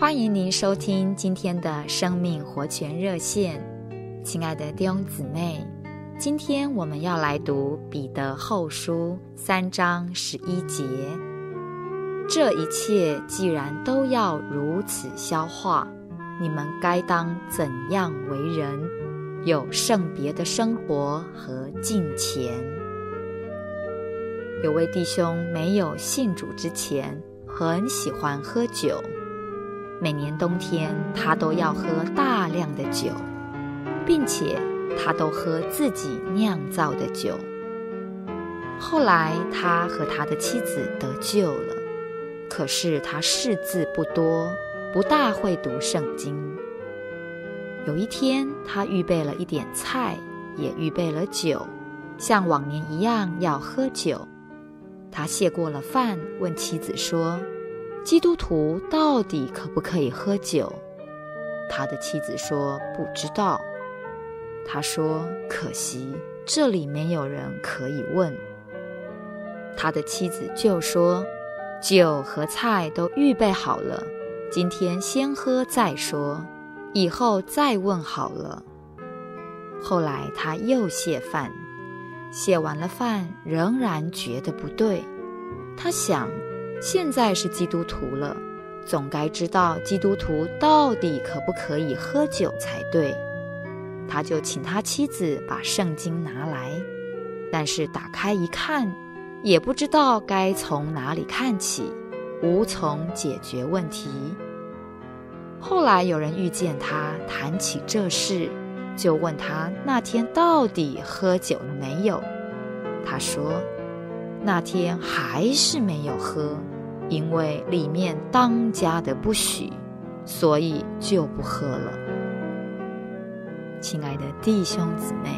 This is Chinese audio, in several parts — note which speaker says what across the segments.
Speaker 1: 欢迎您收听今天的生命活泉热线，亲爱的弟兄姊妹，今天我们要来读彼得后书三章十一节。这一切既然都要如此消化，你们该当怎样为人？有圣别的生活和敬虔。有位弟兄没有信主之前，很喜欢喝酒。每年冬天，他都要喝大量的酒，并且他都喝自己酿造的酒。后来，他和他的妻子得救了，可是他识字不多，不大会读圣经。有一天，他预备了一点菜，也预备了酒，像往年一样要喝酒。他谢过了饭，问妻子说，基督徒到底可不可以喝酒？他的妻子说不知道。他说：“可惜这里没有人可以问。”他的妻子就说：“酒和菜都预备好了，今天先喝再说，以后再问好了。”后来他又谢饭，谢完了饭仍然觉得不对，他想。现在是基督徒了，总该知道基督徒到底可不可以喝酒才对。他就请他妻子把圣经拿来，但是打开一看，也不知道该从哪里看起，无从解决问题。后来有人遇见他，谈起这事，就问他那天到底喝酒了没有？他说。那天还是没有喝，因为里面当家的不许，所以就不喝了。亲爱的弟兄姊妹，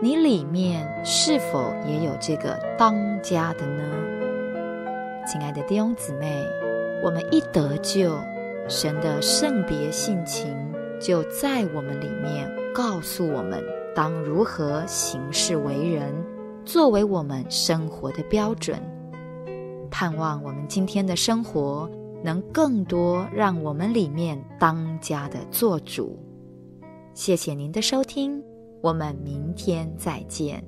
Speaker 1: 你里面是否也有这个当家的呢？亲爱的弟兄姊妹，我们一得救，神的圣别性情就在我们里面，告诉我们当如何行事为人。作为我们生活的标准，盼望我们今天的生活能更多让我们里面当家的做主。谢谢您的收听，我们明天再见。